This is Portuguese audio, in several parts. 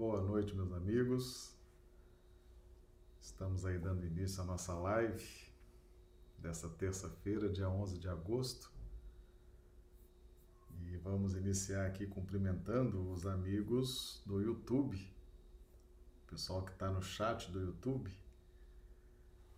Boa noite, meus amigos. Estamos aí dando início à nossa live dessa terça-feira, dia 11 de agosto. E vamos iniciar aqui cumprimentando os amigos do YouTube, o pessoal que está no chat do YouTube,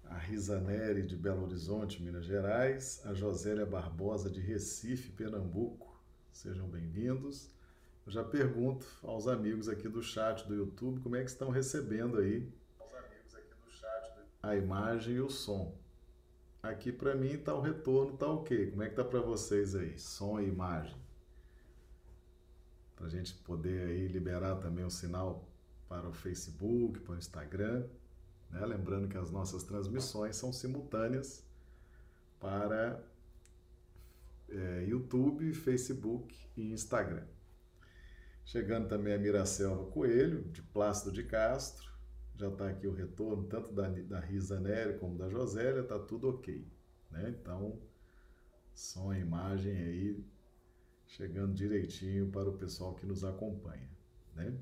a Risa Neri de Belo Horizonte, Minas Gerais, a Josélia Barbosa de Recife, Pernambuco. Sejam bem-vindos. Eu já pergunto aos amigos aqui do chat do YouTube como é que estão recebendo aí a imagem e o som. Aqui para mim tá o retorno, tá ok. Como é que tá para vocês aí? Som e imagem. Para a gente poder aí liberar também o sinal para o Facebook, para o Instagram. Né? Lembrando que as nossas transmissões são simultâneas para é, YouTube, Facebook e Instagram. Chegando também a Miracelva Coelho, de Plácido de Castro. Já está aqui o retorno, tanto da, da Risa Nery como da Josélia, está tudo ok. Né? Então, som e imagem aí chegando direitinho para o pessoal que nos acompanha. Né?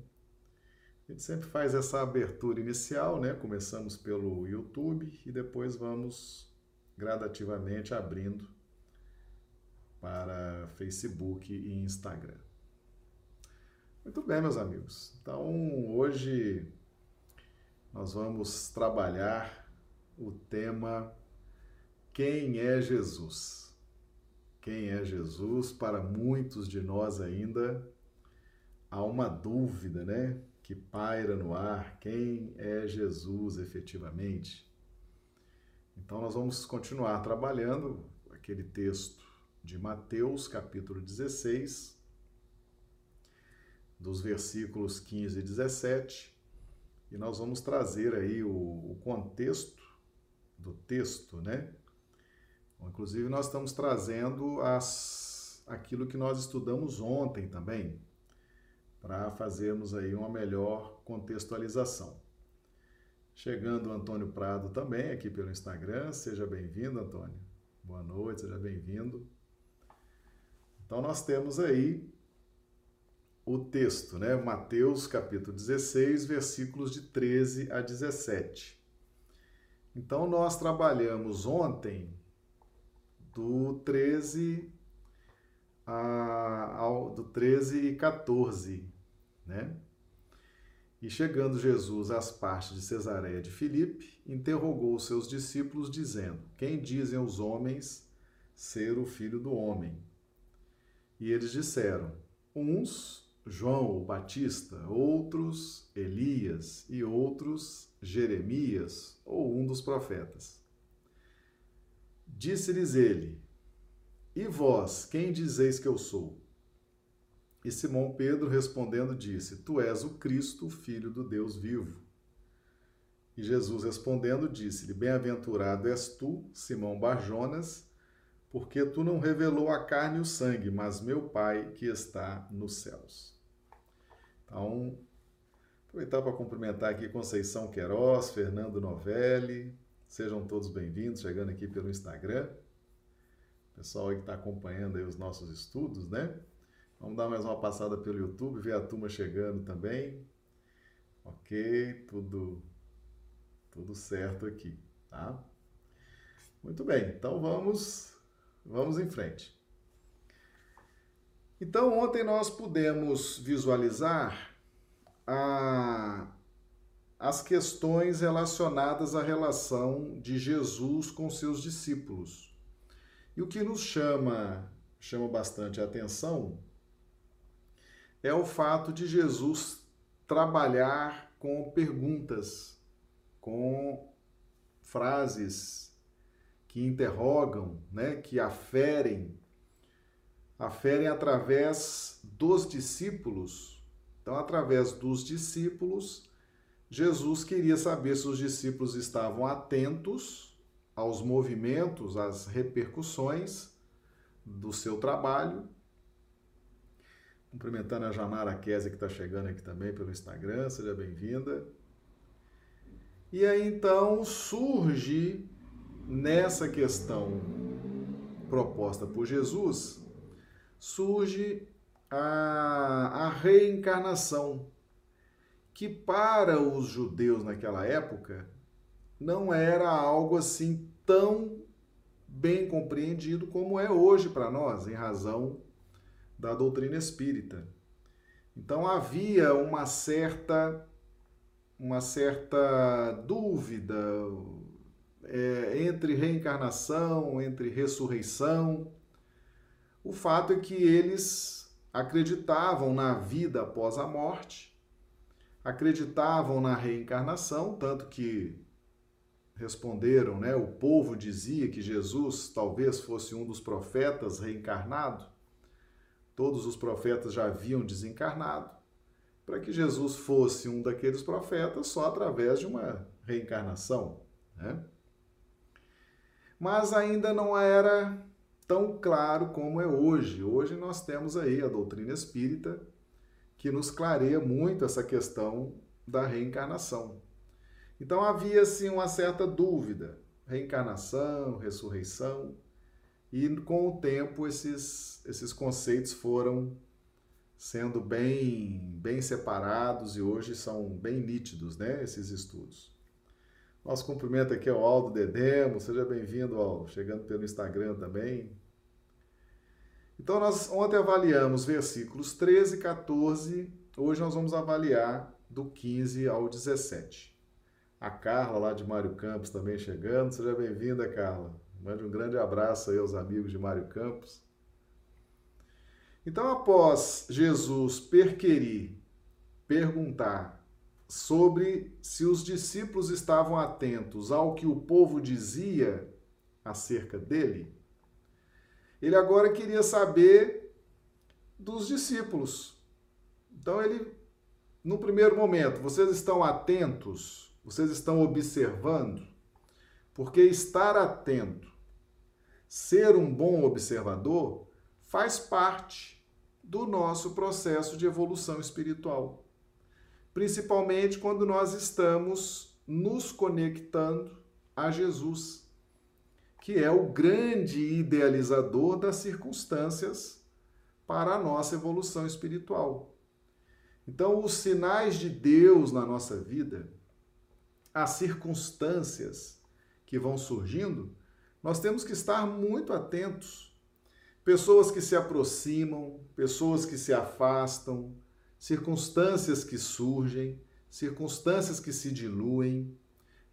A gente sempre faz essa abertura inicial, né? Começamos pelo YouTube e depois vamos gradativamente abrindo para Facebook e Instagram. Muito bem, meus amigos. Então, hoje nós vamos trabalhar o tema Quem é Jesus? Quem é Jesus? Para muitos de nós ainda há uma dúvida, né? Que paira no ar. Quem é Jesus efetivamente? Então, nós vamos continuar trabalhando aquele texto de Mateus, capítulo 16 dos versículos 15 e 17, e nós vamos trazer aí o, o contexto do texto, né? Inclusive, nós estamos trazendo as, aquilo que nós estudamos ontem também, para fazermos aí uma melhor contextualização. Chegando o Antônio Prado também aqui pelo Instagram, seja bem-vindo, Antônio. Boa noite, seja bem-vindo. Então, nós temos aí o texto, né? Mateus capítulo 16, versículos de 13 a 17. Então nós trabalhamos ontem do 13 a, ao, do 13 e 14, né? E chegando Jesus às partes de Cesareia de Filipe, interrogou os seus discípulos, dizendo: Quem dizem os homens ser o filho do homem? E eles disseram: Uns João o Batista, outros Elias e outros Jeremias ou um dos profetas. Disse-lhes ele: E vós, quem dizeis que eu sou? E Simão Pedro respondendo disse: Tu és o Cristo, filho do Deus vivo. E Jesus respondendo disse-lhe: Bem-aventurado és tu, Simão Barjonas, porque tu não revelou a carne e o sangue, mas meu Pai que está nos céus. Então, aproveitar para cumprimentar aqui Conceição Queiroz, Fernando Novelli, sejam todos bem-vindos, chegando aqui pelo Instagram. Pessoal que está acompanhando aí os nossos estudos, né? Vamos dar mais uma passada pelo YouTube, ver a turma chegando também. Ok, tudo, tudo certo aqui, tá? Muito bem, então vamos Vamos em frente. Então, ontem nós pudemos visualizar a, as questões relacionadas à relação de Jesus com seus discípulos. E o que nos chama, chama bastante atenção é o fato de Jesus trabalhar com perguntas, com frases que interrogam, né, que aferem, aferem através dos discípulos. Então, através dos discípulos, Jesus queria saber se os discípulos estavam atentos aos movimentos, às repercussões do seu trabalho. Cumprimentando a Janara Kese, que está chegando aqui também pelo Instagram, seja bem-vinda. E aí então surge nessa questão proposta por Jesus, surge a, a reencarnação, que para os judeus naquela época não era algo assim tão bem compreendido como é hoje para nós, em razão da doutrina espírita. Então havia uma certa uma certa dúvida é, entre reencarnação, entre ressurreição. O fato é que eles acreditavam na vida após a morte, acreditavam na reencarnação, tanto que responderam, né? O povo dizia que Jesus talvez fosse um dos profetas reencarnado. Todos os profetas já haviam desencarnado. Para que Jesus fosse um daqueles profetas só através de uma reencarnação, né? Mas ainda não era tão claro como é hoje. Hoje nós temos aí a doutrina espírita que nos clareia muito essa questão da reencarnação. Então havia assim uma certa dúvida, reencarnação, ressurreição, e com o tempo esses, esses conceitos foram sendo bem bem separados e hoje são bem nítidos, né, esses estudos. Nosso cumprimento aqui ao Aldo Dedemo, seja bem-vindo, Aldo, chegando pelo Instagram também. Então, nós ontem avaliamos versículos 13 e 14, hoje nós vamos avaliar do 15 ao 17. A Carla, lá de Mário Campos, também chegando. Seja bem-vinda, Carla. Mande um grande abraço aí aos amigos de Mário Campos. Então, após Jesus perquerir, perguntar sobre se os discípulos estavam atentos ao que o povo dizia acerca dele, ele agora queria saber dos discípulos. Então, ele, no primeiro momento, vocês estão atentos vocês estão observando? Porque estar atento, ser um bom observador, faz parte do nosso processo de evolução espiritual. Principalmente quando nós estamos nos conectando a Jesus, que é o grande idealizador das circunstâncias para a nossa evolução espiritual. Então, os sinais de Deus na nossa vida, as circunstâncias que vão surgindo, nós temos que estar muito atentos. Pessoas que se aproximam, pessoas que se afastam, circunstâncias que surgem, circunstâncias que se diluem,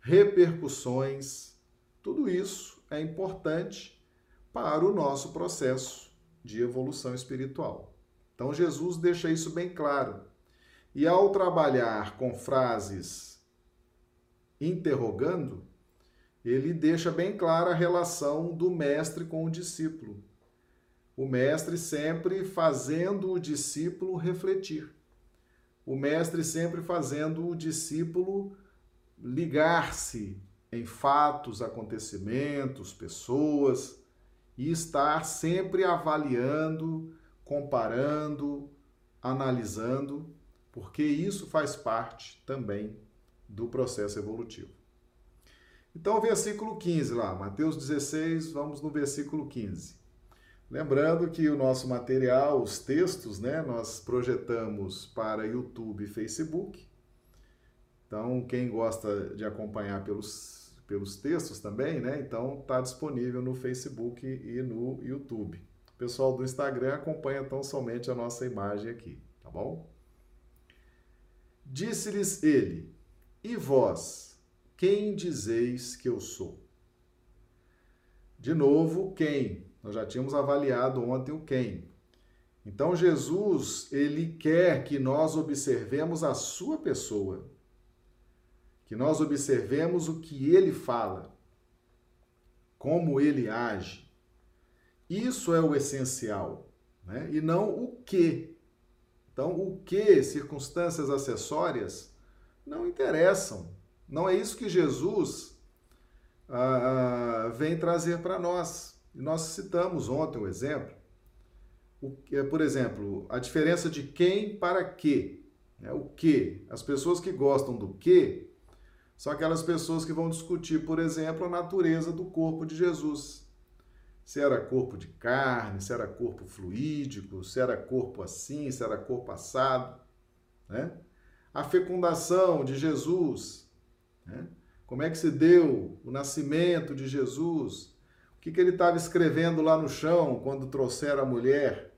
repercussões, tudo isso é importante para o nosso processo de evolução espiritual. Então Jesus deixa isso bem claro. E ao trabalhar com frases interrogando, ele deixa bem clara a relação do mestre com o discípulo. O mestre sempre fazendo o discípulo refletir. O mestre sempre fazendo o discípulo ligar-se em fatos, acontecimentos, pessoas e estar sempre avaliando, comparando, analisando, porque isso faz parte também do processo evolutivo. Então, versículo 15 lá, Mateus 16, vamos no versículo 15. Lembrando que o nosso material, os textos, né, nós projetamos para YouTube e Facebook. Então, quem gosta de acompanhar pelos, pelos textos também, né, então está disponível no Facebook e no YouTube. O pessoal do Instagram acompanha tão somente a nossa imagem aqui, tá bom? Disse-lhes ele: e vós, quem dizeis que eu sou? De novo, quem? Nós já tínhamos avaliado ontem o quem. Então Jesus, ele quer que nós observemos a sua pessoa. Que nós observemos o que ele fala, como ele age. Isso é o essencial, né? E não o que. Então, o que, circunstâncias acessórias, não interessam. Não é isso que Jesus ah, ah vem trazer para nós. Nós citamos ontem um exemplo. O, é, por exemplo, a diferença de quem para que. Né? O que. As pessoas que gostam do que são aquelas pessoas que vão discutir, por exemplo, a natureza do corpo de Jesus. Se era corpo de carne, se era corpo fluídico, se era corpo assim, se era corpo assado, né? a fecundação de Jesus? Né? Como é que se deu o nascimento de Jesus? O que, que ele estava escrevendo lá no chão quando trouxeram a mulher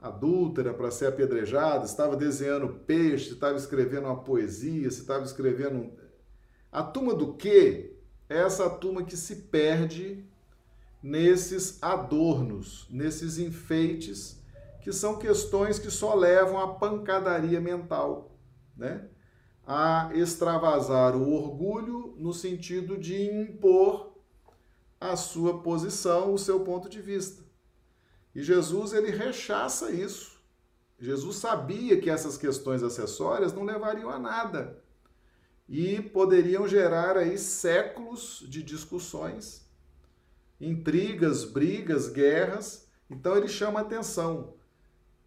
adúltera para ser apedrejada? Estava desenhando peixe, estava escrevendo uma poesia, estava escrevendo. A turma do quê? É essa turma que se perde nesses adornos, nesses enfeites, que são questões que só levam à pancadaria mental, né? A extravasar o orgulho no sentido de impor a sua posição, o seu ponto de vista. E Jesus ele rechaça isso. Jesus sabia que essas questões acessórias não levariam a nada e poderiam gerar aí séculos de discussões intrigas, brigas, guerras. Então ele chama atenção.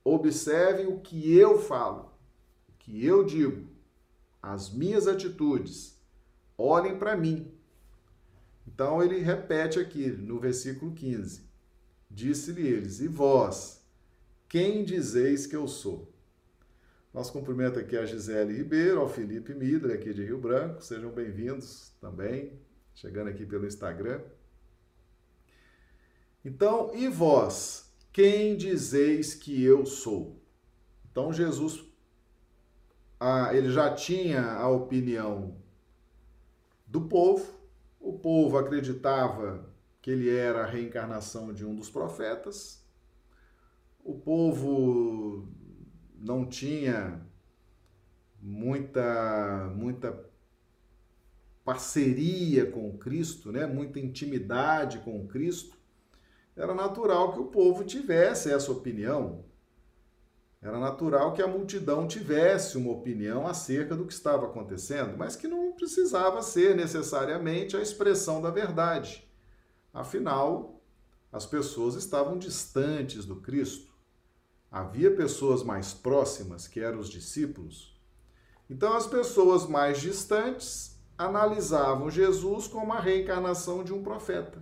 Observem o que eu falo, o que eu digo, as minhas atitudes. Olhem para mim. Então ele repete aqui no versículo 15: Disse-lhe eles: E vós, quem dizeis que eu sou? Nosso cumprimento aqui a Gisele Ribeiro, ao Felipe Midra, aqui de Rio Branco. Sejam bem-vindos também, chegando aqui pelo Instagram. Então, e vós, quem dizeis que eu sou? Então, Jesus, ah, ele já tinha a opinião do povo, o povo acreditava que ele era a reencarnação de um dos profetas, o povo não tinha muita muita parceria com Cristo, né? muita intimidade com Cristo era natural que o povo tivesse essa opinião. Era natural que a multidão tivesse uma opinião acerca do que estava acontecendo, mas que não precisava ser necessariamente a expressão da verdade. Afinal, as pessoas estavam distantes do Cristo. Havia pessoas mais próximas, que eram os discípulos. Então, as pessoas mais distantes analisavam Jesus como a reencarnação de um profeta.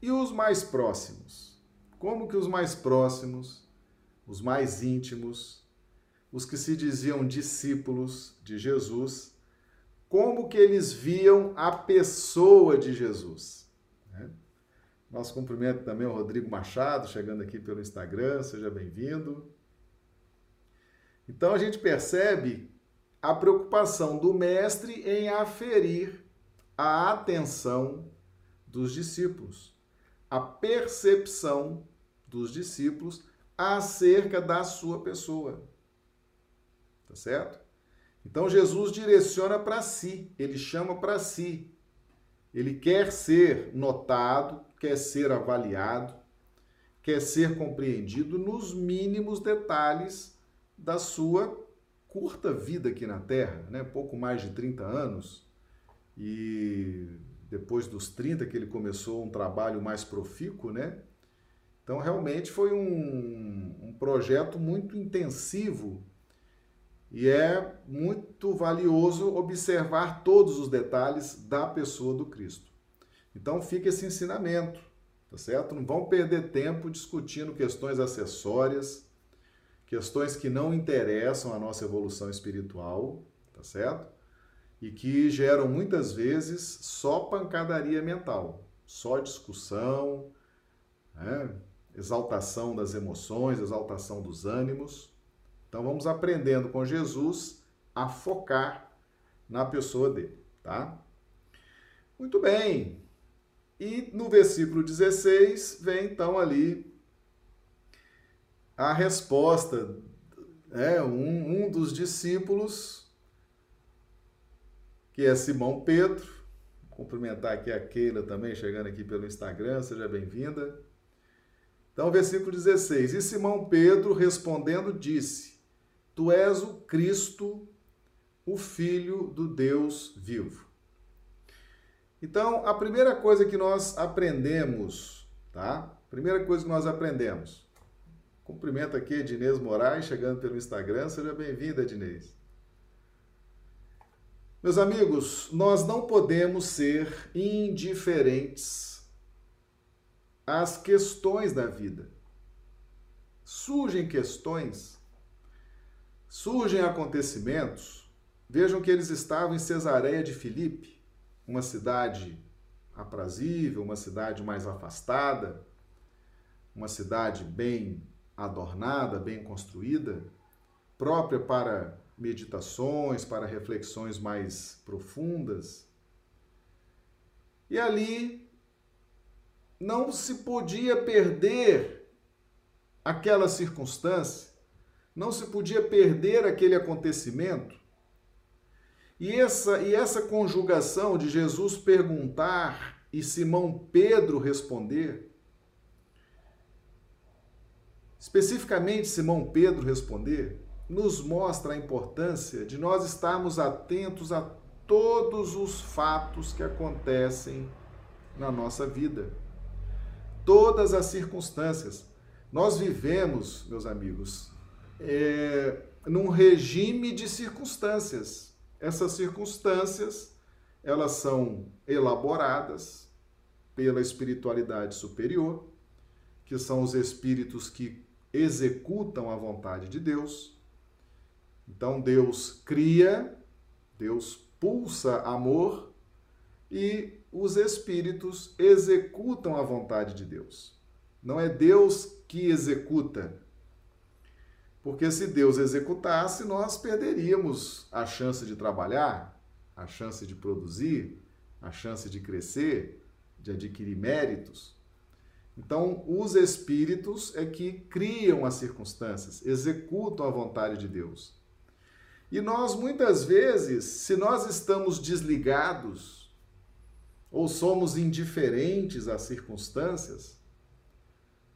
E os mais próximos? Como que os mais próximos, os mais íntimos, os que se diziam discípulos de Jesus, como que eles viam a pessoa de Jesus? Né? Nosso cumprimento também ao Rodrigo Machado, chegando aqui pelo Instagram, seja bem-vindo. Então a gente percebe a preocupação do mestre em aferir a atenção dos discípulos a percepção dos discípulos acerca da sua pessoa. Tá certo? Então Jesus direciona para si, ele chama para si. Ele quer ser notado, quer ser avaliado, quer ser compreendido nos mínimos detalhes da sua curta vida aqui na Terra, né? pouco mais de 30 anos. E depois dos 30 que ele começou um trabalho mais profícuo, né? Então, realmente foi um, um projeto muito intensivo e é muito valioso observar todos os detalhes da pessoa do Cristo. Então, fica esse ensinamento, tá certo? Não vão perder tempo discutindo questões acessórias, questões que não interessam a nossa evolução espiritual, tá certo? e que geram muitas vezes só pancadaria mental, só discussão, né? exaltação das emoções, exaltação dos ânimos. Então vamos aprendendo com Jesus a focar na pessoa dele, tá? Muito bem. E no versículo 16 vem então ali a resposta, é um, um dos discípulos que é Simão Pedro. Cumprimentar aqui a Keila também, chegando aqui pelo Instagram, seja bem-vinda. Então, versículo 16: E Simão Pedro respondendo disse: Tu és o Cristo, o Filho do Deus vivo. Então, a primeira coisa que nós aprendemos, tá? Primeira coisa que nós aprendemos. Cumprimento aqui Ednês Moraes, chegando pelo Instagram. Seja bem-vinda, Ednês. Meus amigos, nós não podemos ser indiferentes às questões da vida. Surgem questões, surgem acontecimentos. Vejam que eles estavam em Cesareia de Filipe, uma cidade aprazível, uma cidade mais afastada, uma cidade bem adornada, bem construída, própria para meditações, para reflexões mais profundas. E ali não se podia perder aquela circunstância, não se podia perder aquele acontecimento. E essa, e essa conjugação de Jesus perguntar e Simão Pedro responder, especificamente Simão Pedro responder, nos mostra a importância de nós estarmos atentos a todos os fatos que acontecem na nossa vida todas as circunstâncias. Nós vivemos, meus amigos, é, num regime de circunstâncias. Essas circunstâncias, elas são elaboradas pela espiritualidade superior, que são os espíritos que executam a vontade de Deus. Então Deus cria, Deus pulsa amor e os espíritos executam a vontade de Deus. Não é Deus que executa. Porque se Deus executasse, nós perderíamos a chance de trabalhar, a chance de produzir, a chance de crescer, de adquirir méritos. Então, os espíritos é que criam as circunstâncias, executam a vontade de Deus. E nós, muitas vezes, se nós estamos desligados ou somos indiferentes às circunstâncias?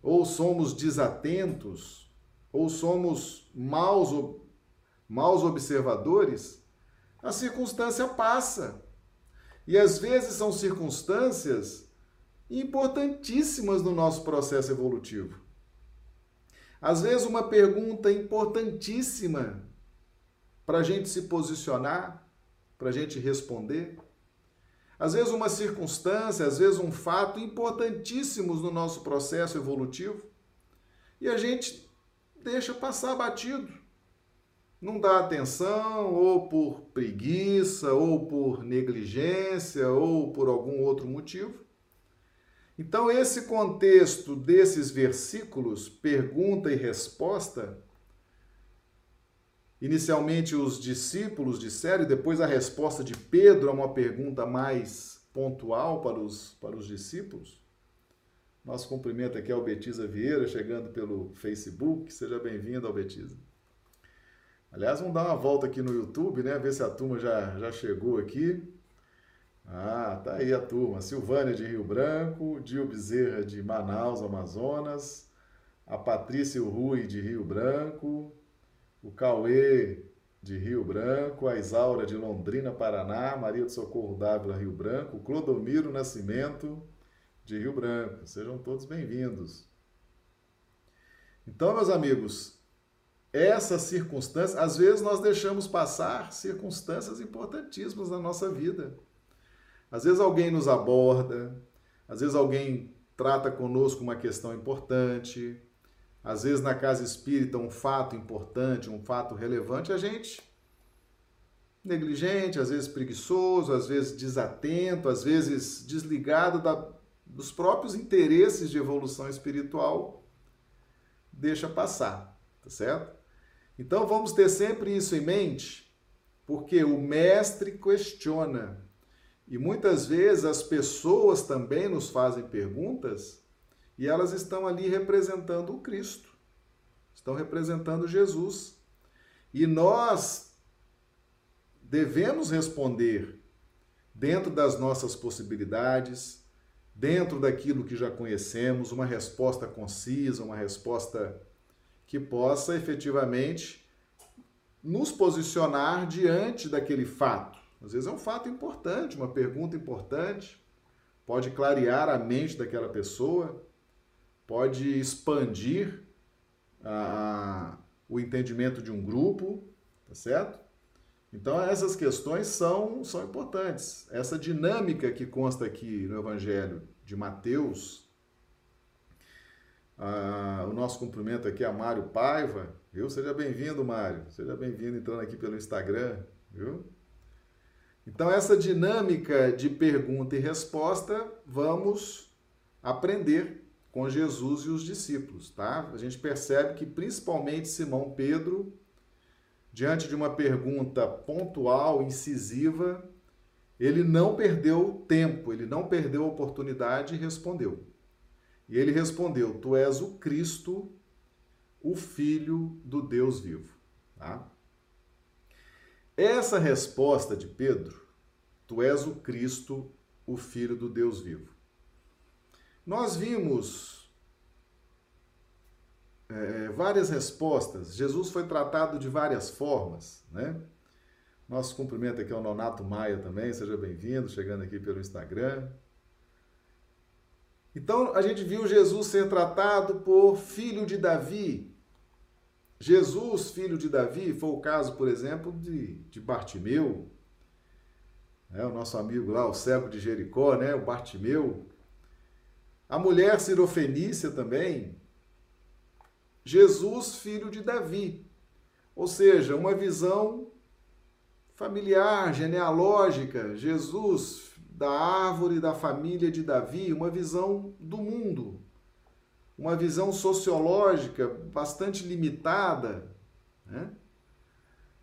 Ou somos desatentos? Ou somos maus, maus observadores? A circunstância passa. E às vezes são circunstâncias importantíssimas no nosso processo evolutivo. Às vezes, uma pergunta importantíssima para a gente se posicionar, para a gente responder. Às vezes, uma circunstância, às vezes, um fato importantíssimos no nosso processo evolutivo e a gente deixa passar batido. Não dá atenção, ou por preguiça, ou por negligência, ou por algum outro motivo. Então, esse contexto desses versículos, pergunta e resposta, Inicialmente os discípulos disseram, e depois a resposta de Pedro a uma pergunta mais pontual para os, para os discípulos. Nosso cumprimento aqui ao Betiza Vieira, chegando pelo Facebook. Seja bem-vindo, Albetiza. Aliás, vamos dar uma volta aqui no YouTube, né? Ver se a turma já, já chegou aqui. Ah, tá aí a turma. Silvânia de Rio Branco, Dio Bezerra de Manaus, Amazonas, a Patrícia Rui de Rio Branco, o Cauê de Rio Branco, a Isaura de Londrina, Paraná, Maria do Socorro Dávila, Rio Branco, Clodomiro Nascimento de Rio Branco. Sejam todos bem-vindos. Então, meus amigos, essa circunstância, às vezes nós deixamos passar circunstâncias importantíssimas na nossa vida. Às vezes alguém nos aborda, às vezes alguém trata conosco uma questão importante, às vezes na casa espírita um fato importante, um fato relevante, a gente negligente, às vezes preguiçoso, às vezes desatento, às vezes desligado da, dos próprios interesses de evolução espiritual, deixa passar, tá certo? Então vamos ter sempre isso em mente, porque o mestre questiona. E muitas vezes as pessoas também nos fazem perguntas e elas estão ali representando o Cristo, estão representando Jesus. E nós devemos responder dentro das nossas possibilidades, dentro daquilo que já conhecemos, uma resposta concisa, uma resposta que possa efetivamente nos posicionar diante daquele fato. Às vezes é um fato importante, uma pergunta importante, pode clarear a mente daquela pessoa, pode expandir a, o entendimento de um grupo, tá certo? Então, essas questões são, são importantes. Essa dinâmica que consta aqui no Evangelho de Mateus, o nosso cumprimento aqui a Mário Paiva, viu? Seja bem-vindo, Mário. Seja bem-vindo entrando aqui pelo Instagram, viu? Então, essa dinâmica de pergunta e resposta, vamos aprender com Jesus e os discípulos, tá? A gente percebe que principalmente Simão Pedro, diante de uma pergunta pontual, incisiva, ele não perdeu tempo, ele não perdeu oportunidade e respondeu. E ele respondeu: Tu és o Cristo, o Filho do Deus vivo. Tá? Essa resposta de Pedro, Tu és o Cristo, o Filho do Deus vivo. Nós vimos é, várias respostas. Jesus foi tratado de várias formas, né? Nosso cumprimento aqui ao Nonato Maia também, seja bem-vindo, chegando aqui pelo Instagram. Então, a gente viu Jesus ser tratado por filho de Davi. Jesus, filho de Davi, foi o caso, por exemplo, de, de Bartimeu, né? o nosso amigo lá, o cego de Jericó, né? o Bartimeu. A mulher sirofenícia também. Jesus, filho de Davi. Ou seja, uma visão familiar, genealógica, Jesus da árvore da família de Davi, uma visão do mundo, uma visão sociológica bastante limitada. Né?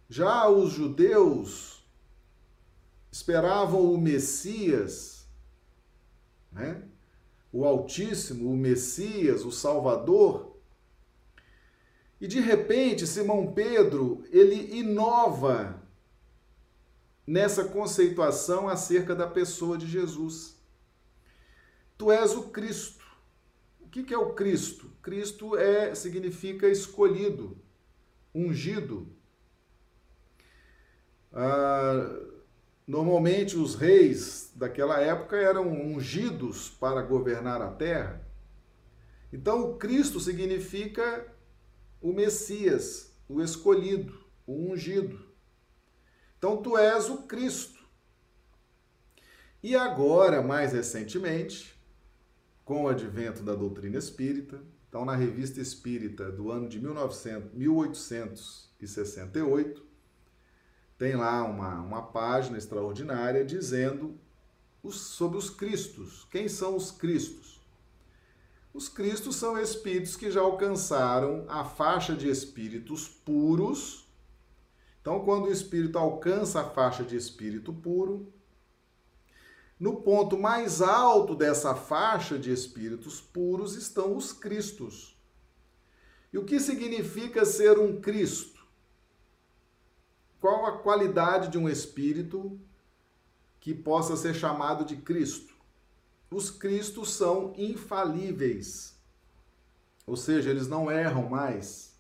Já os judeus esperavam o Messias, né? o Altíssimo, o Messias, o Salvador. E de repente, Simão Pedro, ele inova nessa conceituação acerca da pessoa de Jesus. Tu és o Cristo. O que é o Cristo? Cristo é significa escolhido, ungido. Ah, normalmente os reis daquela época eram ungidos para governar a terra. Então o Cristo significa o Messias, o escolhido, o ungido. Então tu és o Cristo. E agora, mais recentemente, com o advento da doutrina espírita, então na Revista Espírita do ano de 1900, 1868, tem lá uma, uma página extraordinária dizendo os, sobre os Cristos. Quem são os Cristos? Os Cristos são espíritos que já alcançaram a faixa de espíritos puros então, quando o espírito alcança a faixa de espírito puro, no ponto mais alto dessa faixa de espíritos puros estão os Cristos. E o que significa ser um Cristo? Qual a qualidade de um espírito que possa ser chamado de Cristo? Os Cristos são infalíveis, ou seja, eles não erram mais,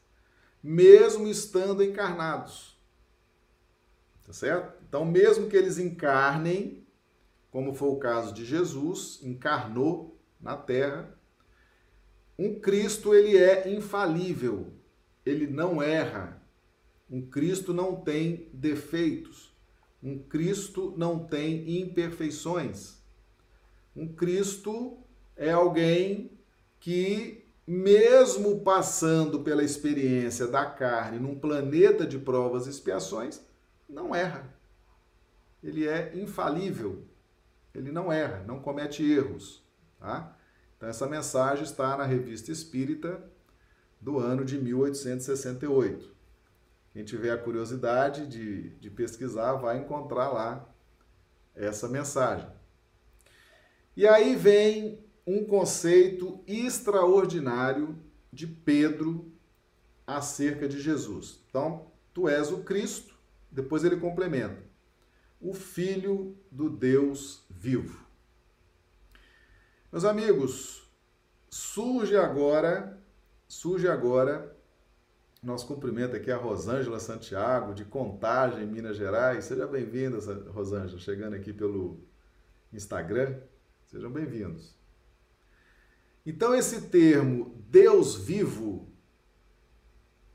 mesmo estando encarnados. Tá certo? Então, mesmo que eles encarnem, como foi o caso de Jesus, encarnou na terra, um Cristo ele é infalível, ele não erra. Um Cristo não tem defeitos. Um Cristo não tem imperfeições. Um Cristo é alguém que, mesmo passando pela experiência da carne num planeta de provas e expiações, não erra. Ele é infalível. Ele não erra, não comete erros. Tá? Então, essa mensagem está na Revista Espírita do ano de 1868. Quem tiver a curiosidade de, de pesquisar, vai encontrar lá essa mensagem. E aí vem um conceito extraordinário de Pedro acerca de Jesus. Então, tu és o Cristo, depois ele complementa: o Filho do Deus vivo. Meus amigos, surge agora, surge agora, nosso cumprimento aqui a Rosângela Santiago, de Contagem, Minas Gerais. Seja bem-vinda, Rosângela, chegando aqui pelo Instagram. Sejam bem-vindos. Então, esse termo Deus vivo,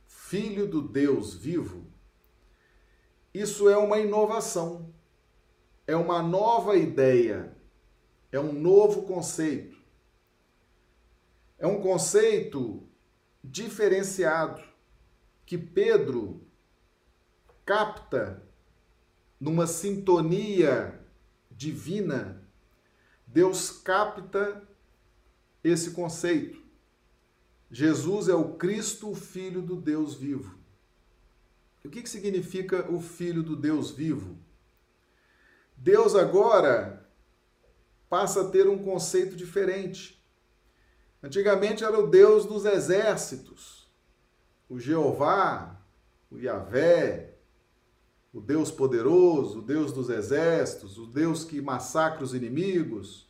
Filho do Deus vivo, isso é uma inovação, é uma nova ideia, é um novo conceito. É um conceito diferenciado. que Pedro capta numa sintonia divina, Deus capta esse conceito. Jesus é o Cristo, o Filho do Deus vivo. O que, que significa o Filho do Deus vivo? Deus agora passa a ter um conceito diferente. Antigamente era o Deus dos exércitos, o Jeová, o Yahvé, o Deus poderoso, o Deus dos exércitos, o Deus que massacra os inimigos,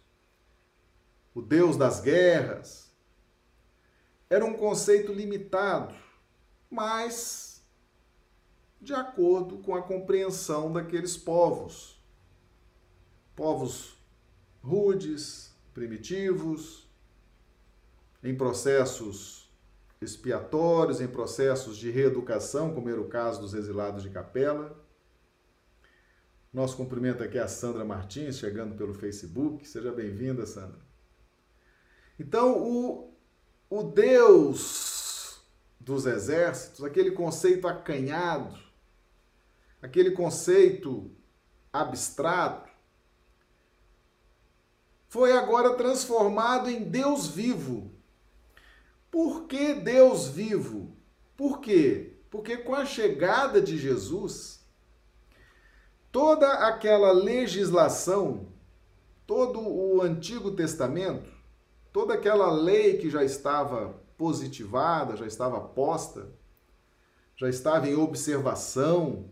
o Deus das guerras. Era um conceito limitado, mas de acordo com a compreensão daqueles povos. Povos rudes, primitivos, em processos expiatórios, em processos de reeducação, como era o caso dos exilados de Capela. Nosso cumprimento aqui é a Sandra Martins, chegando pelo Facebook. Seja bem-vinda, Sandra. Então, o, o Deus dos exércitos, aquele conceito acanhado, aquele conceito abstrato, foi agora transformado em Deus vivo. Por que Deus vivo? Por quê? Porque com a chegada de Jesus, toda aquela legislação, todo o Antigo Testamento, toda aquela lei que já estava positivada, já estava posta, já estava em observação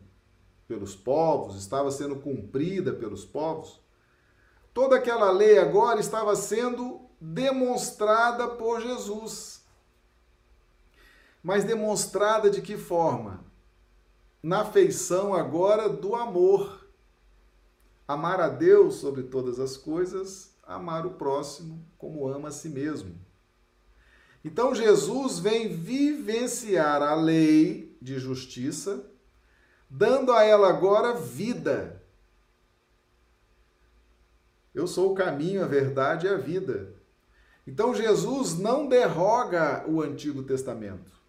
pelos povos, estava sendo cumprida pelos povos, Toda aquela lei agora estava sendo demonstrada por Jesus. Mas demonstrada de que forma? Na feição agora do amor. Amar a Deus sobre todas as coisas, amar o próximo como ama a si mesmo. Então Jesus vem vivenciar a lei de justiça, dando a ela agora vida. Eu sou o caminho, a verdade e a vida. Então Jesus não derroga o Antigo Testamento.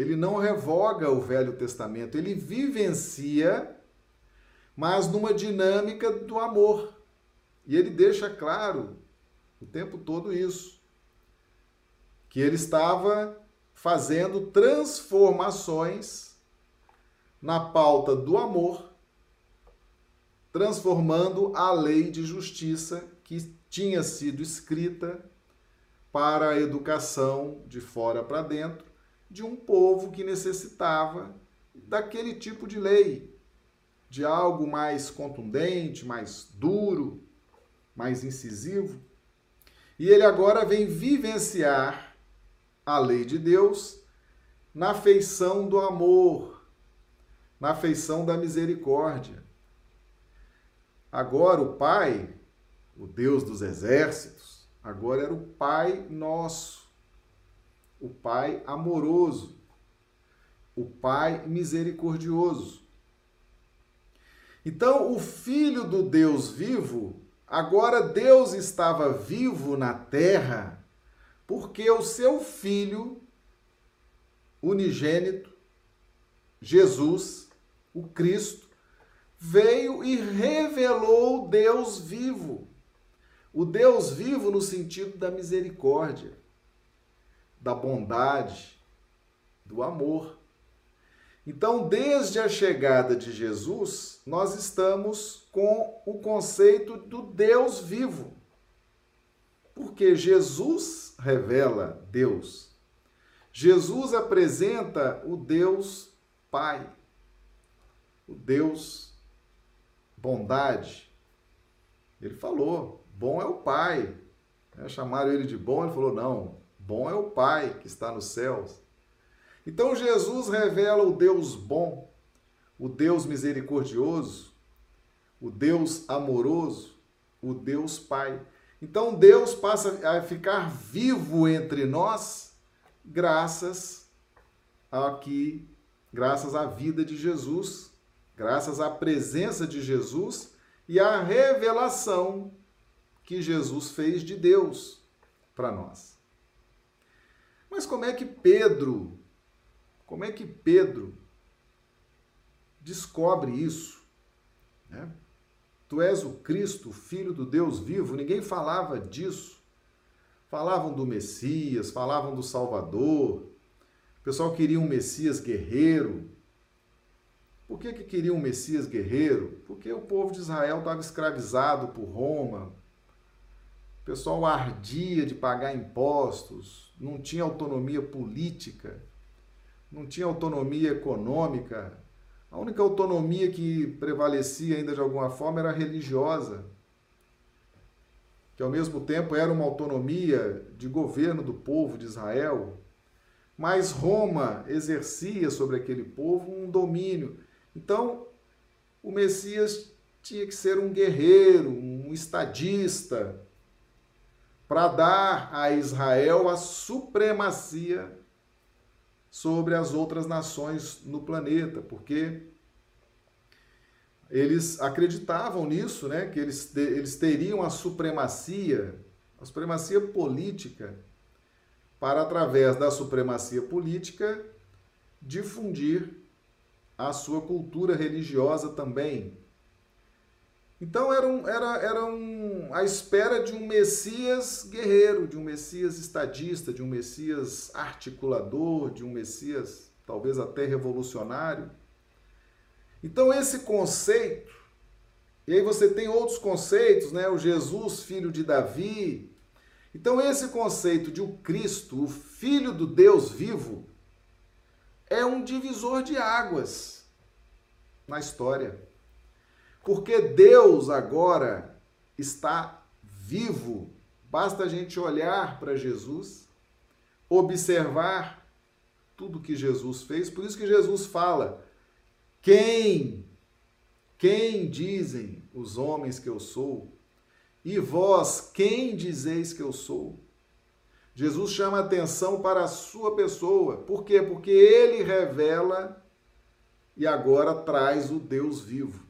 Ele não revoga o Velho Testamento, ele vivencia, mas numa dinâmica do amor. E ele deixa claro o tempo todo isso, que ele estava fazendo transformações na pauta do amor transformando a lei de justiça que tinha sido escrita para a educação de fora para dentro de um povo que necessitava daquele tipo de lei, de algo mais contundente, mais duro, mais incisivo. E ele agora vem vivenciar a lei de Deus na feição do amor, na feição da misericórdia. Agora o Pai, o Deus dos exércitos, agora era o Pai nosso, o Pai amoroso, o Pai misericordioso. Então, o Filho do Deus vivo, agora Deus estava vivo na terra, porque o seu Filho unigênito, Jesus, o Cristo, veio e revelou Deus vivo. O Deus vivo no sentido da misericórdia, da bondade, do amor. Então, desde a chegada de Jesus, nós estamos com o conceito do Deus vivo. Porque Jesus revela Deus. Jesus apresenta o Deus Pai, o Deus bondade. Ele falou: bom é o Pai. É, chamaram ele de bom, ele falou: não, bom é o Pai que está nos céus. Então Jesus revela o Deus bom, o Deus misericordioso, o Deus amoroso, o Deus Pai. Então Deus passa a ficar vivo entre nós graças a que graças à vida de Jesus, graças à presença de Jesus e à revelação que Jesus fez de Deus para nós. Mas como é que Pedro Como é que Pedro descobre isso? Né? Tu és o Cristo, filho do Deus vivo. Ninguém falava disso. Falavam do Messias, falavam do Salvador. O pessoal queria um Messias guerreiro. Por que, que queria um Messias guerreiro? Porque o povo de Israel estava escravizado por Roma. O pessoal ardia de pagar impostos, não tinha autonomia política não tinha autonomia econômica. A única autonomia que prevalecia ainda de alguma forma era religiosa, que ao mesmo tempo era uma autonomia de governo do povo de Israel. Mas Roma exercia sobre aquele povo um domínio. Então, o Messias tinha que ser um guerreiro, um estadista, para dar a Israel a supremacia sobre as outras nações no planeta, porque eles acreditavam nisso, né, que eles, eles teriam a supremacia, a supremacia política, para, através da supremacia política, difundir a sua cultura religiosa também. Então era, um, era, era um, a espera de um Messias guerreiro, de um Messias estadista, de um Messias articulador, de um Messias talvez até revolucionário. Então esse conceito, e aí você tem outros conceitos, né? O Jesus, filho de Davi. Então esse conceito de o Cristo, o filho do Deus vivo, é um divisor de águas na história. Porque Deus agora está vivo. Basta a gente olhar para Jesus, observar tudo que Jesus fez. Por isso que Jesus fala: quem, quem dizem os homens que eu sou? E vós, quem dizeis que eu sou? Jesus chama atenção para a sua pessoa. Por quê? Porque ele revela e agora traz o Deus vivo.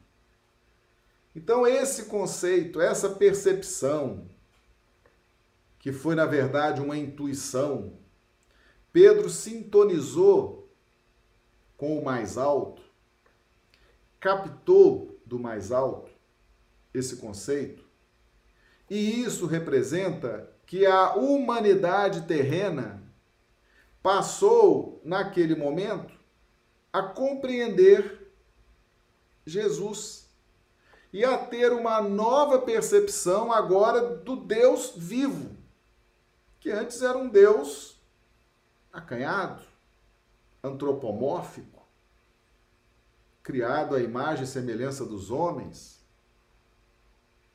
Então, esse conceito, essa percepção, que foi na verdade uma intuição, Pedro sintonizou com o mais alto, captou do mais alto esse conceito, e isso representa que a humanidade terrena passou, naquele momento, a compreender Jesus e a ter uma nova percepção agora do Deus vivo, que antes era um Deus acanhado, antropomórfico, criado à imagem e semelhança dos homens.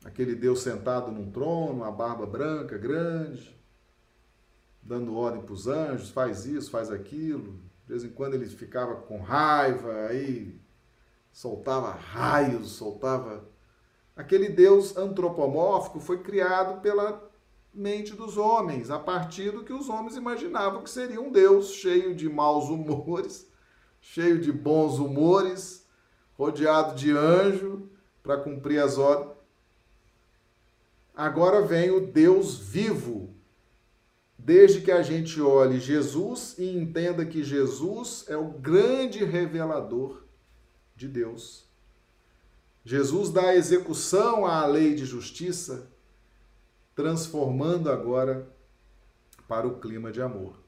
Aquele Deus sentado num trono, a barba branca, grande, dando ordem para os anjos, faz isso, faz aquilo. De vez em quando ele ficava com raiva, aí soltava raios, soltava. Aquele Deus antropomórfico foi criado pela mente dos homens, a partir do que os homens imaginavam que seria um Deus cheio de maus humores, cheio de bons humores, rodeado de anjo para cumprir as ordens. Agora vem o Deus vivo. Desde que a gente olhe Jesus e entenda que Jesus é o grande revelador de Deus. Jesus dá execução à lei de justiça, transformando agora para o clima de amor.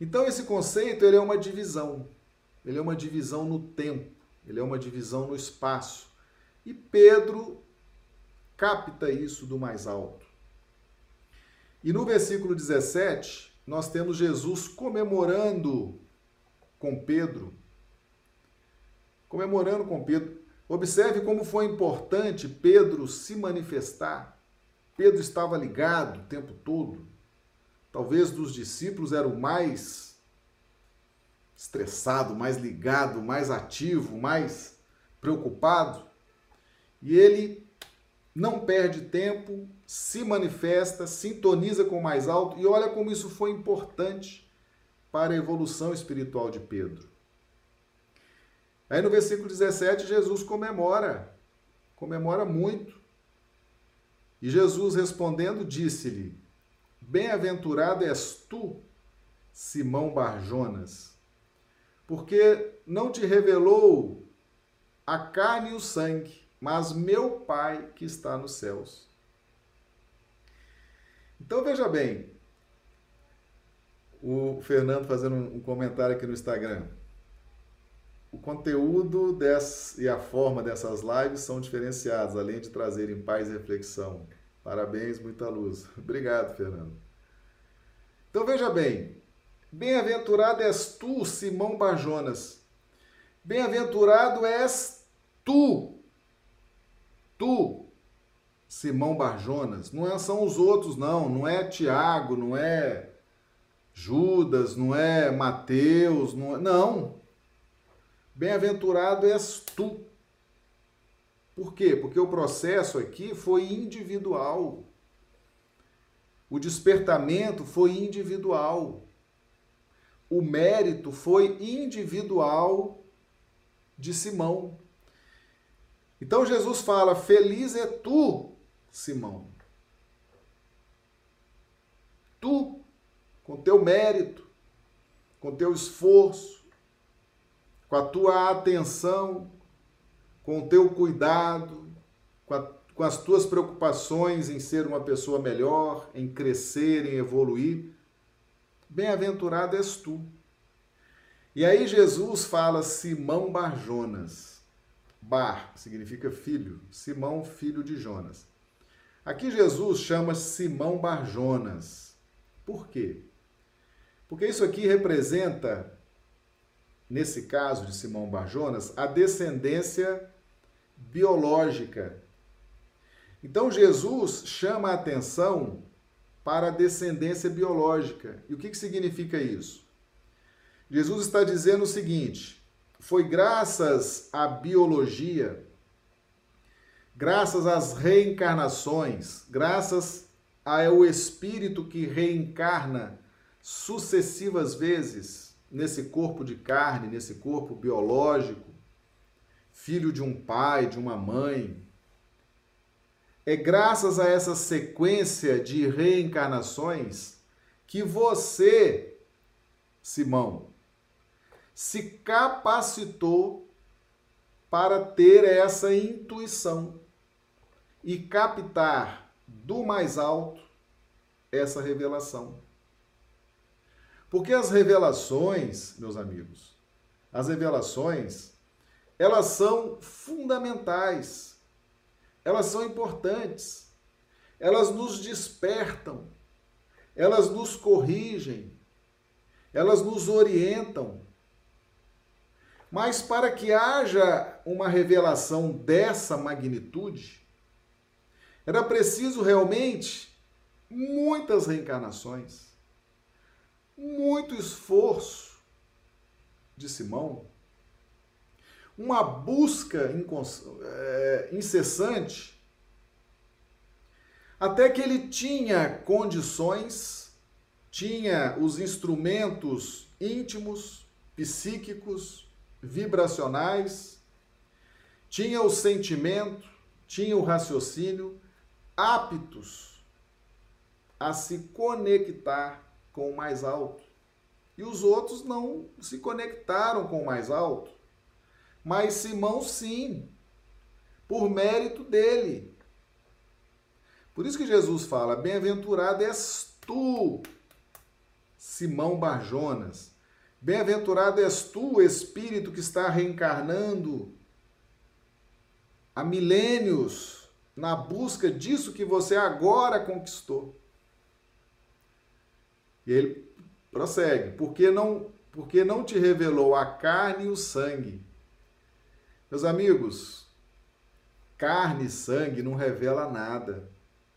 Então esse conceito ele é uma divisão. Ele é uma divisão no tempo, ele é uma divisão no espaço. E Pedro capta isso do mais alto. E no versículo 17, nós temos Jesus comemorando com Pedro comemorando com Pedro. Observe como foi importante Pedro se manifestar. Pedro estava ligado o tempo todo. Talvez dos discípulos era o mais estressado, mais ligado, mais ativo, mais preocupado. E ele não perde tempo, se manifesta, sintoniza com o mais alto e olha como isso foi importante para a evolução espiritual de Pedro. Aí no versículo 17, Jesus comemora, comemora muito. E Jesus respondendo, disse-lhe: Bem-aventurado és tu, Simão Barjonas, porque não te revelou a carne e o sangue, mas meu Pai que está nos céus. Então veja bem, o Fernando fazendo um comentário aqui no Instagram. O conteúdo desse, e a forma dessas lives são diferenciados, além de trazerem paz e reflexão. Parabéns, muita luz. Obrigado, Fernando. Então veja bem, bem-aventurado és tu, Simão Barjonas. Bem-aventurado és tu, tu, Simão Barjonas. Não é, são os outros, não. Não é Tiago, não é Judas, não é Mateus, não. É, não. Bem-aventurado és tu. Por quê? Porque o processo aqui foi individual. O despertamento foi individual. O mérito foi individual de Simão. Então Jesus fala: Feliz é tu, Simão. Tu, com teu mérito, com teu esforço, com a tua atenção, com o teu cuidado, com, a, com as tuas preocupações em ser uma pessoa melhor, em crescer, em evoluir. Bem-aventurado és tu. E aí Jesus fala Simão Barjonas. Bar significa filho, Simão, filho de Jonas. Aqui Jesus chama Simão Barjonas. Por quê? Porque isso aqui representa nesse caso de Simão Barjonas, a descendência biológica. Então Jesus chama a atenção para a descendência biológica. E o que, que significa isso? Jesus está dizendo o seguinte: foi graças à biologia, graças às reencarnações, graças ao espírito que reencarna sucessivas vezes, nesse corpo de carne, nesse corpo biológico, filho de um pai, de uma mãe. É graças a essa sequência de reencarnações que você, Simão, se capacitou para ter essa intuição e captar do mais alto essa revelação. Porque as revelações, meus amigos, as revelações, elas são fundamentais, elas são importantes, elas nos despertam, elas nos corrigem, elas nos orientam. Mas para que haja uma revelação dessa magnitude, era preciso realmente muitas reencarnações muito esforço de Simão, uma busca é, incessante, até que ele tinha condições, tinha os instrumentos íntimos, psíquicos, vibracionais, tinha o sentimento, tinha o raciocínio aptos a se conectar com o mais alto. E os outros não se conectaram com o mais alto. Mas Simão, sim, por mérito dele. Por isso que Jesus fala: Bem-aventurado és tu, Simão Barjonas. Bem-aventurado és tu, espírito que está reencarnando há milênios na busca disso que você agora conquistou. E ele prossegue: porque não, porque não te revelou a carne e o sangue. Meus amigos, carne e sangue não revela nada,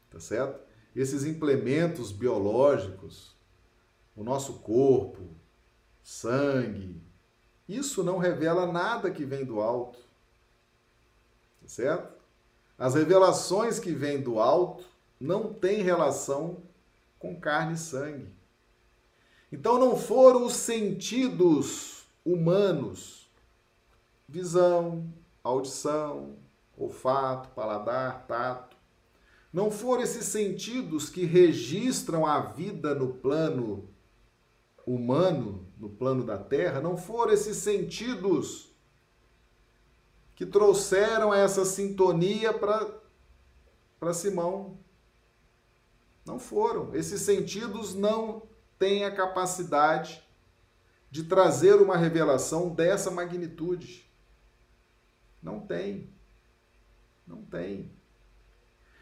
tá certo? Esses implementos biológicos, o nosso corpo, sangue, isso não revela nada que vem do alto, tá certo? As revelações que vêm do alto não têm relação com carne e sangue. Então não foram os sentidos humanos, visão, audição, olfato, paladar, tato. Não foram esses sentidos que registram a vida no plano humano no plano da terra, não foram esses sentidos que trouxeram essa sintonia para Simão. Não foram. Esses sentidos não têm a capacidade de trazer uma revelação dessa magnitude. Não tem. Não tem.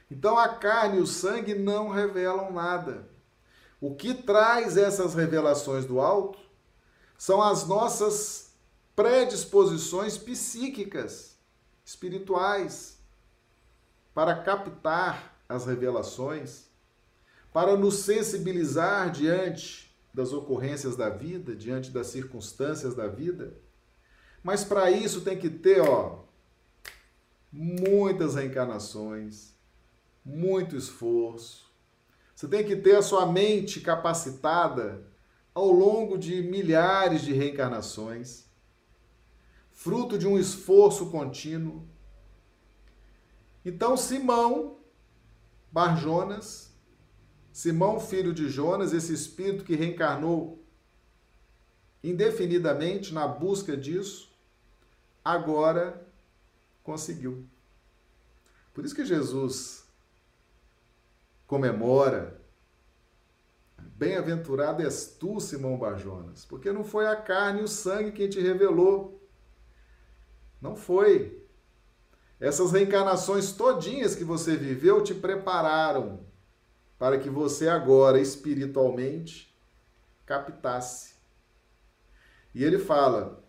Então a carne e o sangue não revelam nada. O que traz essas revelações do alto são as nossas predisposições psíquicas, espirituais, para captar as revelações, para nos sensibilizar diante das ocorrências da vida, diante das circunstâncias da vida. Mas para isso tem que ter, ó, muitas reencarnações, muito esforço. Você tem que ter a sua mente capacitada ao longo de milhares de reencarnações, fruto de um esforço contínuo. Então, Simão Barjonas, Simão, filho de Jonas, esse espírito que reencarnou indefinidamente na busca disso, agora conseguiu. Por isso que Jesus comemora. Bem-aventurado és tu, Simão Barjonas, porque não foi a carne e o sangue quem te revelou. Não foi. Essas reencarnações todinhas que você viveu te prepararam para que você agora espiritualmente captasse. E ele fala: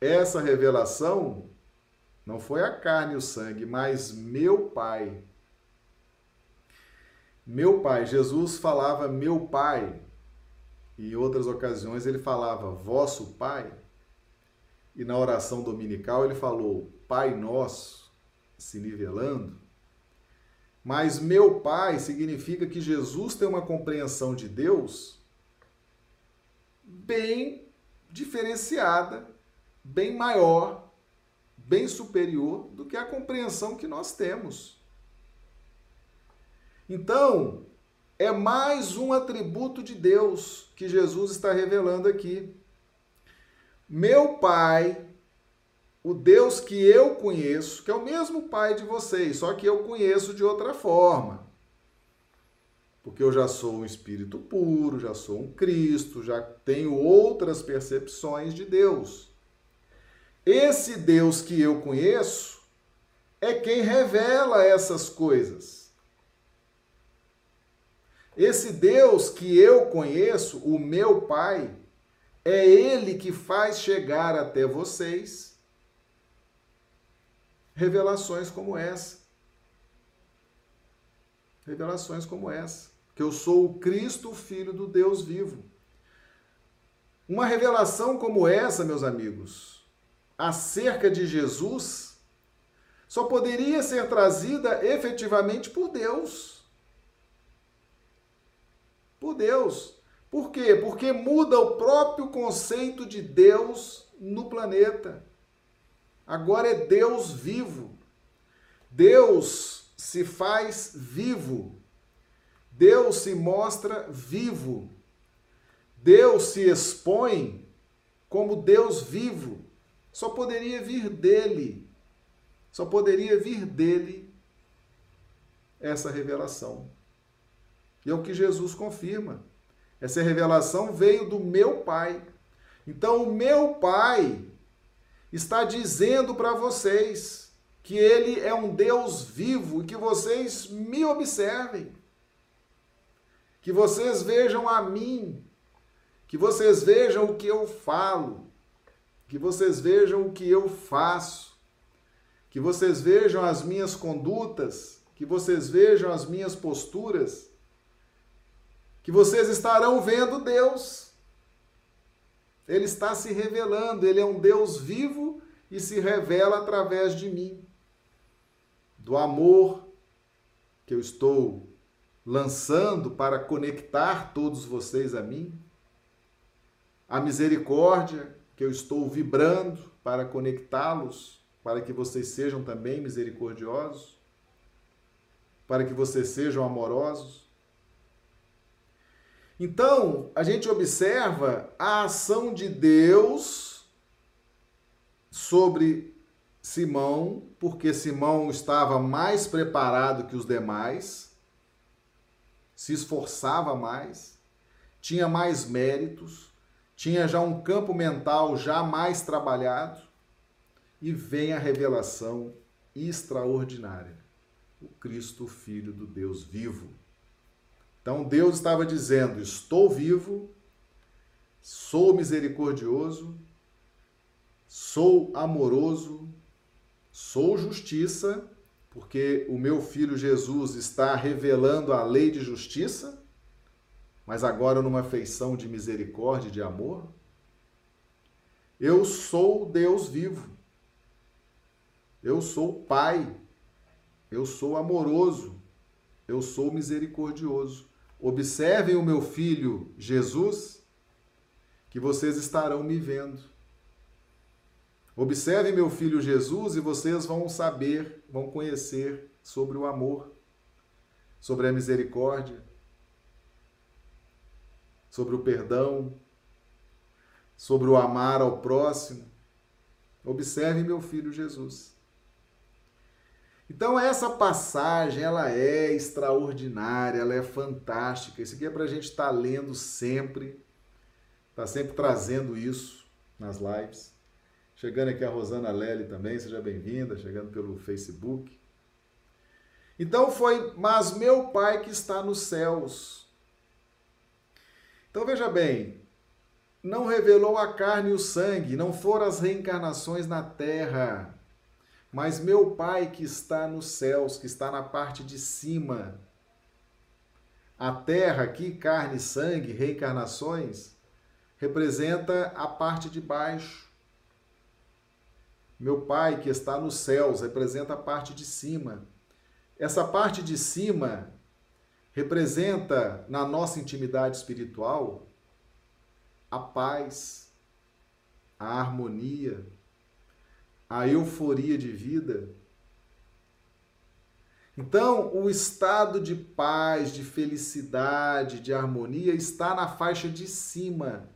essa revelação não foi a carne e o sangue, mas meu Pai. Meu Pai. Jesus falava meu Pai. E em outras ocasiões ele falava vosso Pai. E na oração dominical ele falou Pai Nosso, se nivelando. Mas meu Pai significa que Jesus tem uma compreensão de Deus bem diferenciada, bem maior bem superior do que a compreensão que nós temos. Então, é mais um atributo de Deus que Jesus está revelando aqui. Meu Pai, o Deus que eu conheço, que é o mesmo Pai de vocês, só que eu conheço de outra forma. Porque eu já sou um espírito puro, já sou um Cristo, já tenho outras percepções de Deus. Esse Deus que eu conheço é quem revela essas coisas. Esse Deus que eu conheço, o meu Pai, é Ele que faz chegar até vocês revelações como essa. Revelações como essa. Que eu sou o Cristo, filho do Deus vivo. Uma revelação como essa, meus amigos, acerca de Jesus só poderia ser trazida efetivamente por Deus. Por Deus. Por quê? Porque muda o próprio conceito de Deus no planeta. Agora é Deus vivo. Deus se faz vivo. Deus se mostra vivo. Deus se expõe como Deus vivo. Só poderia vir dele. Só poderia vir dele essa revelação. E é o que Jesus confirma. Essa revelação veio do meu Pai. Então, o meu Pai está dizendo para vocês que Ele é um Deus vivo e que vocês me observem. Que vocês vejam a mim. Que vocês vejam o que eu falo que vocês vejam o que eu faço, que vocês vejam as minhas condutas, que vocês vejam as minhas posturas, que vocês estarão vendo Deus. Ele está se revelando, ele é um Deus vivo e se revela através de mim. Do amor que eu estou lançando para conectar todos vocês a mim, a misericórdia que eu estou vibrando para conectá-los, para que vocês sejam também misericordiosos, para que vocês sejam amorosos. Então, a gente observa a ação de Deus sobre Simão, porque Simão estava mais preparado que os demais, se esforçava mais, tinha mais méritos, tinha já um campo mental já mais trabalhado, e vem a revelação extraordinária: o Cristo, Filho do Deus vivo. Então Deus estava dizendo: Estou vivo, sou misericordioso, sou amoroso, sou justiça, porque o meu filho Jesus está revelando a lei de justiça, mas agora numa feição de misericórdia e de amor. Eu sou Deus vivo. Eu sou Pai. Eu sou amoroso. Eu sou misericordioso. Observem o meu filho Jesus, que vocês estarão me vendo. Observem meu filho Jesus e vocês vão saber, vão conhecer sobre o amor, sobre a misericórdia, sobre o perdão, sobre o amar ao próximo. Observem meu filho Jesus. Então essa passagem ela é extraordinária, ela é fantástica. Isso aqui é para a gente estar tá lendo sempre, está sempre trazendo isso nas lives. Chegando aqui a Rosana Lely também, seja bem-vinda, chegando pelo Facebook. Então foi, mas meu Pai que está nos céus. Então veja bem, não revelou a carne e o sangue, não foram as reencarnações na terra mas meu Pai que está nos céus, que está na parte de cima, a terra aqui, carne sangue, reencarnações, representa a parte de baixo. Meu Pai que está nos céus representa a parte de cima. Essa parte de cima representa na nossa intimidade espiritual a paz, a harmonia, a euforia de vida. Então, o estado de paz, de felicidade, de harmonia está na faixa de cima,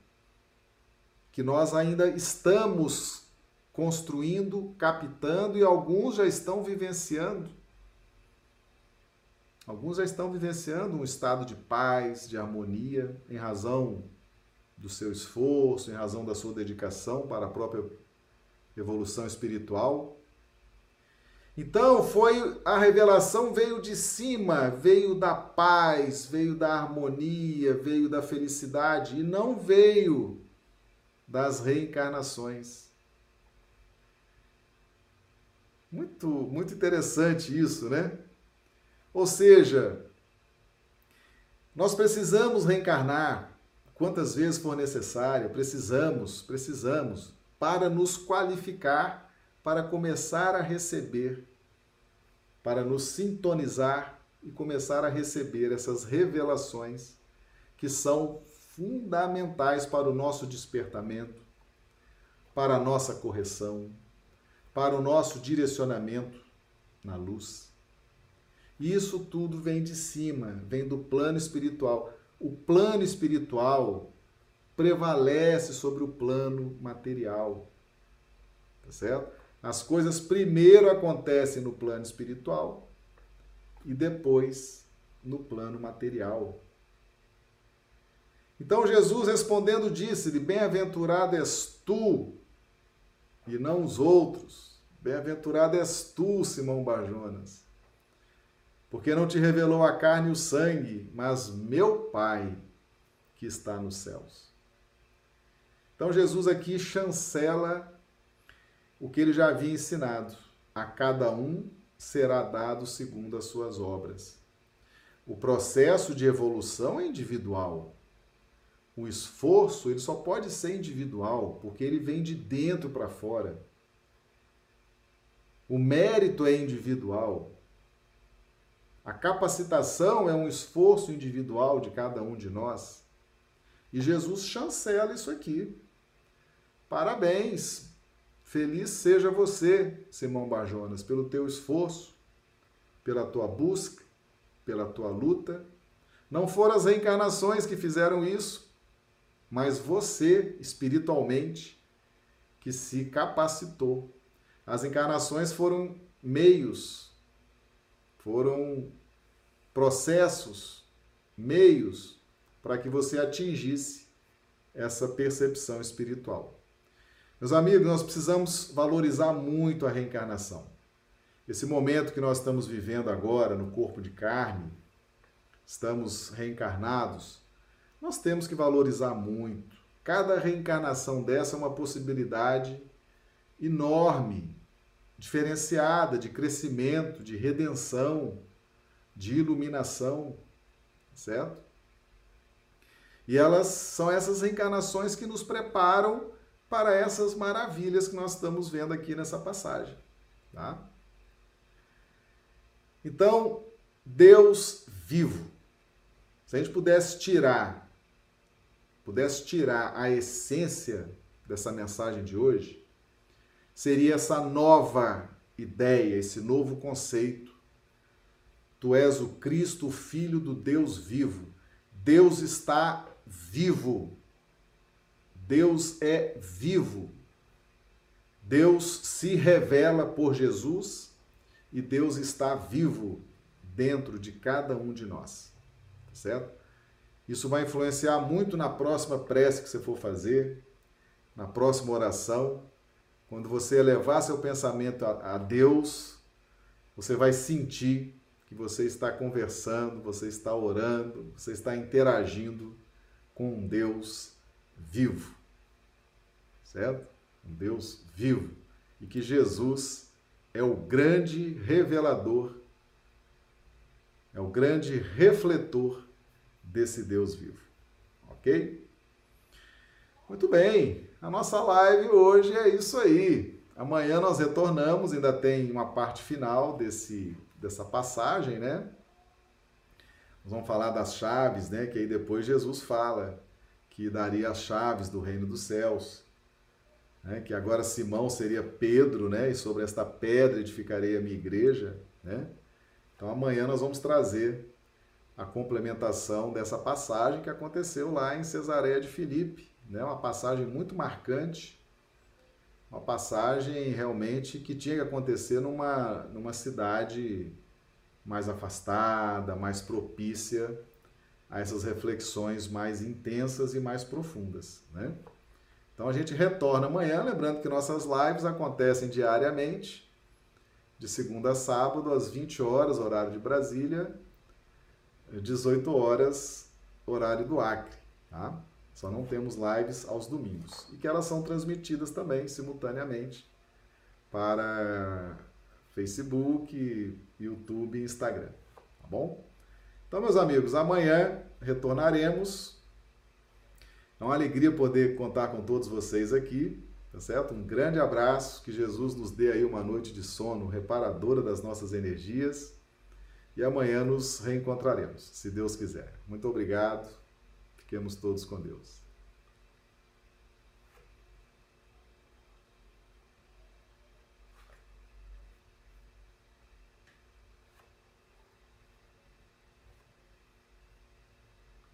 que nós ainda estamos construindo, captando e alguns já estão vivenciando. Alguns já estão vivenciando um estado de paz, de harmonia, em razão do seu esforço, em razão da sua dedicação para a própria evolução espiritual. Então, foi a revelação veio de cima, veio da paz, veio da harmonia, veio da felicidade e não veio das reencarnações. Muito, muito interessante isso, né? Ou seja, nós precisamos reencarnar quantas vezes for necessário, precisamos, precisamos para nos qualificar para começar a receber, para nos sintonizar e começar a receber essas revelações que são fundamentais para o nosso despertamento, para a nossa correção, para o nosso direcionamento na luz. Isso tudo vem de cima, vem do plano espiritual. O plano espiritual prevalece sobre o plano material. Tá certo? As coisas primeiro acontecem no plano espiritual e depois no plano material. Então Jesus respondendo disse-lhe: Bem-aventurado és tu e não os outros. Bem-aventurado és tu, Simão Barjonas, porque não te revelou a carne e o sangue, mas meu Pai que está nos céus. Então Jesus aqui chancela o que ele já havia ensinado. A cada um será dado segundo as suas obras. O processo de evolução é individual. O esforço ele só pode ser individual, porque ele vem de dentro para fora. O mérito é individual. A capacitação é um esforço individual de cada um de nós. E Jesus chancela isso aqui. Parabéns! Feliz seja você, Simão Bajonas, pelo teu esforço, pela tua busca, pela tua luta. Não foram as reencarnações que fizeram isso, mas você, espiritualmente, que se capacitou. As encarnações foram meios, foram processos, meios para que você atingisse essa percepção espiritual. Meus amigos, nós precisamos valorizar muito a reencarnação. Esse momento que nós estamos vivendo agora no corpo de carne, estamos reencarnados, nós temos que valorizar muito. Cada reencarnação dessa é uma possibilidade enorme, diferenciada de crescimento, de redenção, de iluminação, certo? E elas são essas reencarnações que nos preparam para essas maravilhas que nós estamos vendo aqui nessa passagem, tá? Então, Deus vivo. Se a gente pudesse tirar, pudesse tirar a essência dessa mensagem de hoje, seria essa nova ideia, esse novo conceito. Tu és o Cristo, o Filho do Deus vivo. Deus está vivo. Deus é vivo. Deus se revela por Jesus e Deus está vivo dentro de cada um de nós. Tá certo? Isso vai influenciar muito na próxima prece que você for fazer, na próxima oração. Quando você elevar seu pensamento a, a Deus, você vai sentir que você está conversando, você está orando, você está interagindo com um Deus vivo. Certo? Um Deus vivo. E que Jesus é o grande revelador, é o grande refletor desse Deus vivo. Ok? Muito bem, a nossa live hoje é isso aí. Amanhã nós retornamos, ainda tem uma parte final desse, dessa passagem, né? Nós vamos falar das chaves, né? Que aí depois Jesus fala que daria as chaves do reino dos céus. Né? Que agora Simão seria Pedro, né? E sobre esta pedra edificarei a minha igreja, né? Então amanhã nós vamos trazer a complementação dessa passagem que aconteceu lá em Cesareia de Filipe, né? Uma passagem muito marcante, uma passagem realmente que tinha que acontecer numa, numa cidade mais afastada, mais propícia a essas reflexões mais intensas e mais profundas, né? Então a gente retorna amanhã, lembrando que nossas lives acontecem diariamente, de segunda a sábado, às 20 horas, horário de Brasília, 18 horas, horário do Acre, tá? Só não temos lives aos domingos. E que elas são transmitidas também simultaneamente para Facebook, YouTube e Instagram. Tá bom? Então, meus amigos, amanhã retornaremos. É uma alegria poder contar com todos vocês aqui, tá certo? Um grande abraço, que Jesus nos dê aí uma noite de sono reparadora das nossas energias. E amanhã nos reencontraremos, se Deus quiser. Muito obrigado. Fiquemos todos com Deus.